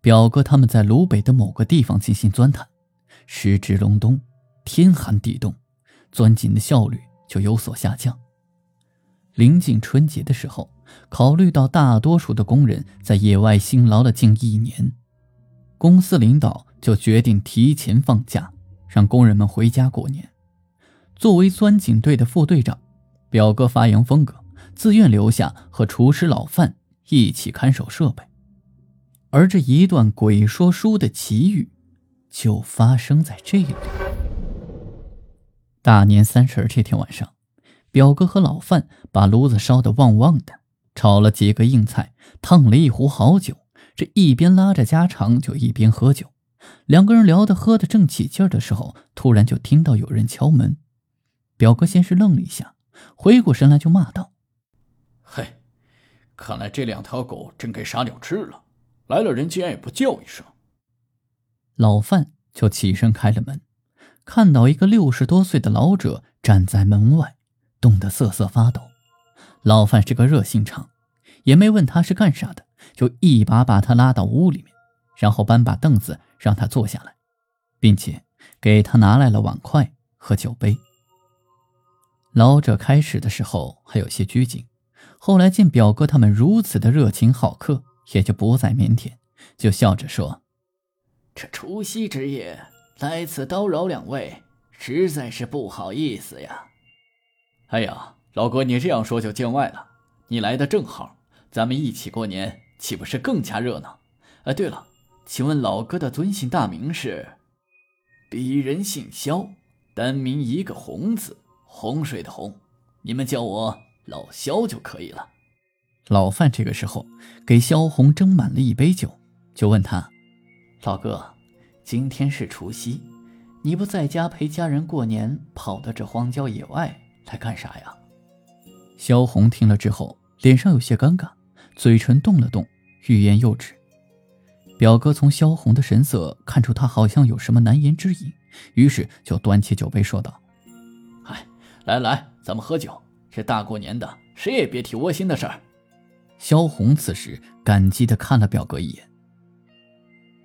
表哥他们在鲁北的某个地方进行钻探，时值隆冬，天寒地冻，钻井的效率就有所下降。临近春节的时候，考虑到大多数的工人在野外辛劳了近一年，公司领导就决定提前放假，让工人们回家过年。作为钻井队的副队长，表哥发扬风格，自愿留下和厨师老范一起看守设备。而这一段鬼说书的奇遇，就发生在这里。大年三十这天晚上，表哥和老范把炉子烧得旺旺的，炒了几个硬菜，烫了一壶好酒。这一边拉着家常，就一边喝酒。两个人聊得喝得正起劲的时候，突然就听到有人敲门。表哥先是愣了一下，回过神来就骂道：“嘿，看来这两条狗真给傻鸟吃了。”来了人竟然也不叫一声，老范就起身开了门，看到一个六十多岁的老者站在门外，冻得瑟瑟发抖。老范是个热心肠，也没问他是干啥的，就一把把他拉到屋里面，然后搬把凳子让他坐下来，并且给他拿来了碗筷和酒杯。老者开始的时候还有些拘谨，后来见表哥他们如此的热情好客。也就不再腼腆，就笑着说：“这除夕之夜来此叨扰两位，实在是不好意思呀。”“哎呀，老哥，你这样说就见外了。你来的正好，咱们一起过年，岂不是更加热闹？”“哎，对了，请问老哥的尊姓大名是？”“鄙人姓萧，单名一个洪字，洪水的洪，你们叫我老萧就可以了。”老范这个时候给萧红斟满了一杯酒，就问他：“老哥，今天是除夕，你不在家陪家人过年，跑到这荒郊野外来干啥呀？”萧红听了之后，脸上有些尴尬，嘴唇动了动，欲言又止。表哥从萧红的神色看出他好像有什么难言之隐，于是就端起酒杯说道：“哎，来来，咱们喝酒。这大过年的，谁也别提窝心的事儿。”萧红此时感激地看了表哥一眼，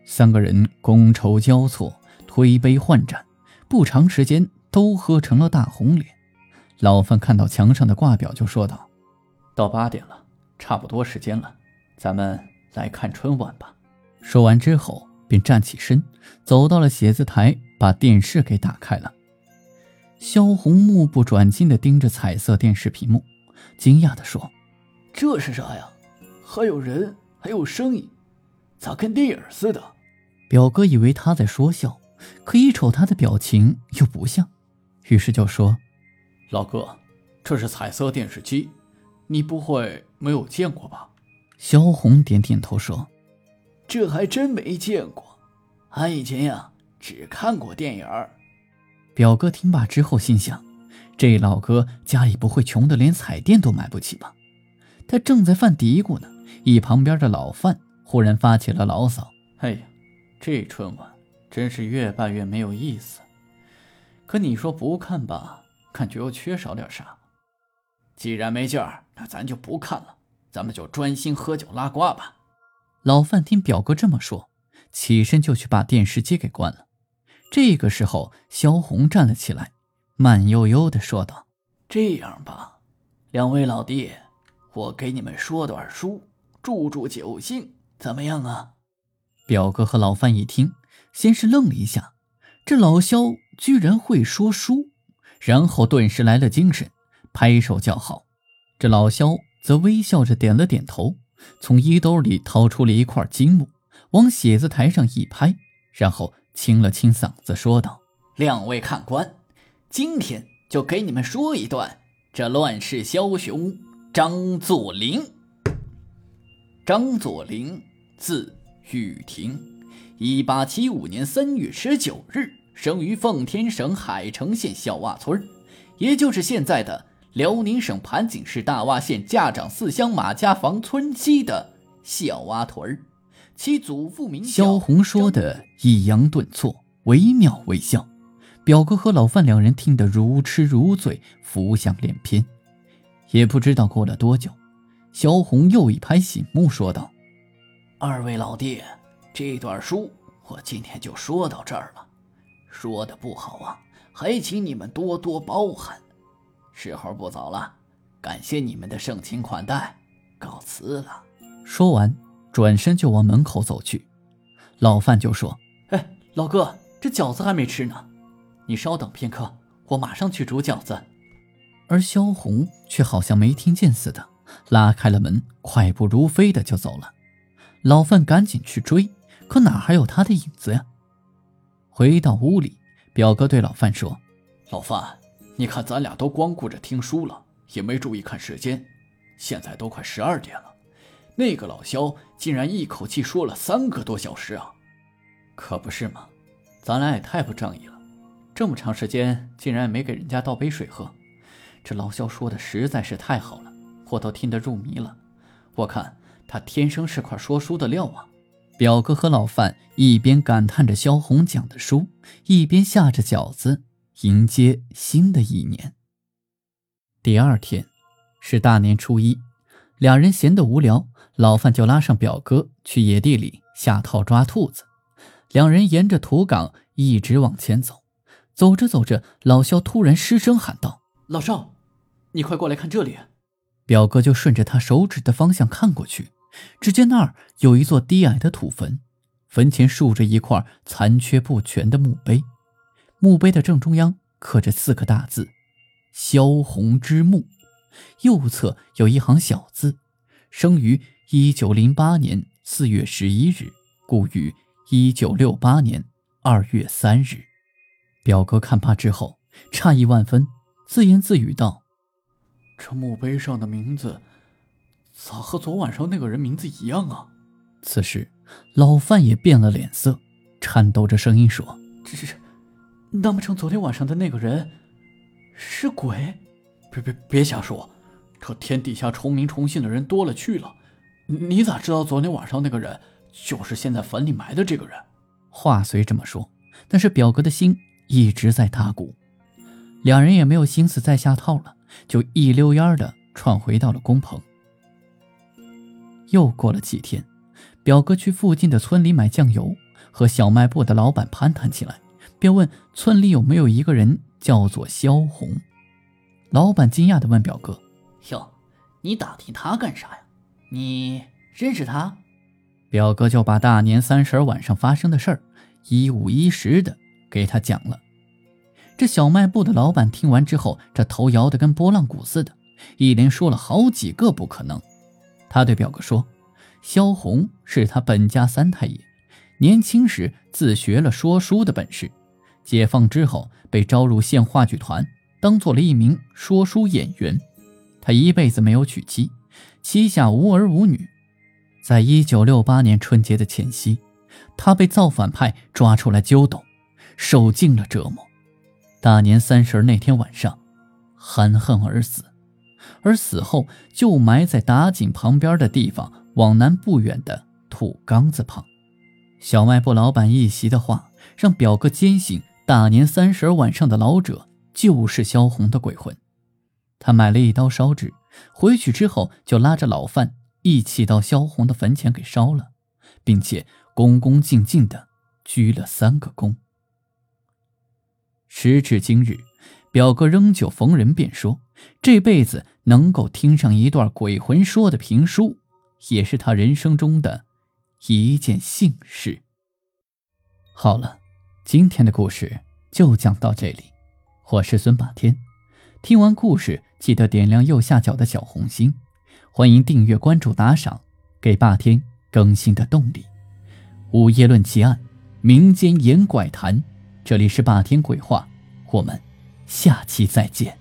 三个人觥筹交错，推杯换盏，不长时间都喝成了大红脸。老范看到墙上的挂表，就说道：“到八点了，差不多时间了，咱们来看春晚吧。”说完之后，便站起身，走到了写字台，把电视给打开了。萧红目不转睛地盯着彩色电视屏幕，惊讶地说。这是啥呀？还有人，还有声音，咋跟电影似的？表哥以为他在说笑，可一瞅他的表情又不像，于是就说：“老哥，这是彩色电视机，你不会没有见过吧？”萧红点点头说：“这还真没见过，俺以前呀只看过电影。”表哥听罢之后心想：这老哥家里不会穷的连彩电都买不起吧？他正在犯嘀咕呢，一旁边的老范忽然发起了牢骚：“哎呀，这春晚真是越办越没有意思。可你说不看吧，感觉又缺少点啥。既然没劲儿，那咱就不看了，咱们就专心喝酒拉呱吧。”老范听表哥这么说，起身就去把电视机给关了。这个时候，萧红站了起来，慢悠悠地说道：“这样吧，两位老弟。”我给你们说段书，助助酒兴，怎么样啊？表哥和老范一听，先是愣了一下，这老萧居然会说书，然后顿时来了精神，拍手叫好。这老萧则微笑着点了点头，从衣兜里掏出了一块金木，往写字台上一拍，然后清了清嗓子说道：“两位看官，今天就给你们说一段这乱世枭雄。”张作霖，张作霖，字玉亭，一八七五年三月十九日生于奉天省海城县小洼村，也就是现在的辽宁省盘锦市大洼县驾长四乡马家房村西的小洼屯其祖父名萧红说的抑扬顿挫，惟妙惟肖。表哥和老范两人听得如痴如醉，浮想联翩。也不知道过了多久，萧红又一拍醒目，说道：“二位老弟，这段书我今天就说到这儿了。说的不好啊，还请你们多多包涵。时候不早了，感谢你们的盛情款待，告辞了。”说完，转身就往门口走去。老范就说：“哎，老哥，这饺子还没吃呢。”你稍等片刻，我马上去煮饺子。而萧红却好像没听见似的，拉开了门，快步如飞的就走了。老范赶紧去追，可哪还有他的影子呀？回到屋里，表哥对老范说：“老范，你看咱俩都光顾着听书了，也没注意看时间，现在都快十二点了。那个老萧竟然一口气说了三个多小时啊！可不是嘛，咱俩也太不仗义了。”这么长时间竟然也没给人家倒杯水喝，这老肖说的实在是太好了，我都听得入迷了。我看他天生是块说书的料啊！表哥和老范一边感叹着萧红讲的书，一边下着饺子迎接新的一年。第二天是大年初一，两人闲得无聊，老范就拉上表哥去野地里下套抓兔子。两人沿着土岗一直往前走。走着走着，老肖突然失声喊道：“老邵，你快过来看这里！”表哥就顺着他手指的方向看过去，只见那儿有一座低矮的土坟，坟前竖着一块残缺不全的墓碑，墓碑的正中央刻着四个大字：“萧红之墓”，右侧有一行小字：“生于一九零八年四月十一日，故于一九六八年二月三日。”表哥看罢之后，诧异万分，自言自语道：“这墓碑上的名字，咋和昨晚上那个人名字一样啊？”此时，老范也变了脸色，颤抖着声音说：“这这，难不成昨天晚上的那个人是鬼？别别别瞎说！这天底下重名重姓的人多了去了，你咋知道昨天晚上那个人就是现在坟里埋的这个人？”话虽这么说，但是表哥的心……一直在打鼓，两人也没有心思再下套了，就一溜烟的窜回到了工棚。又过了几天，表哥去附近的村里买酱油，和小卖部的老板攀谈起来，便问村里有没有一个人叫做萧红。老板惊讶的问表哥：“哟，你打听他干啥呀？你认识他？”表哥就把大年三十晚上发生的事儿一五一十的。给他讲了，这小卖部的老板听完之后，这头摇得跟拨浪鼓似的，一连说了好几个不可能。他对表哥说：“萧红是他本家三太爷，年轻时自学了说书的本事，解放之后被招入县话剧团，当做了一名说书演员。他一辈子没有娶妻，膝下无儿无女。在一九六八年春节的前夕，他被造反派抓出来揪斗。”受尽了折磨，大年三十那天晚上，含恨而死，而死后就埋在打井旁边的地方往南不远的土缸子旁。小卖部老板一席的话，让表哥坚信大年三十晚上的老者就是萧红的鬼魂。他买了一刀烧纸，回去之后就拉着老范一起到萧红的坟前给烧了，并且恭恭敬敬的鞠了三个躬。时至今日，表哥仍旧逢人便说，这辈子能够听上一段鬼魂说的评书，也是他人生中的一件幸事。好了，今天的故事就讲到这里，我是孙霸天。听完故事，记得点亮右下角的小红心，欢迎订阅、关注、打赏，给霸天更新的动力。午夜论奇案，民间言怪谈。这里是霸天鬼话，我们下期再见。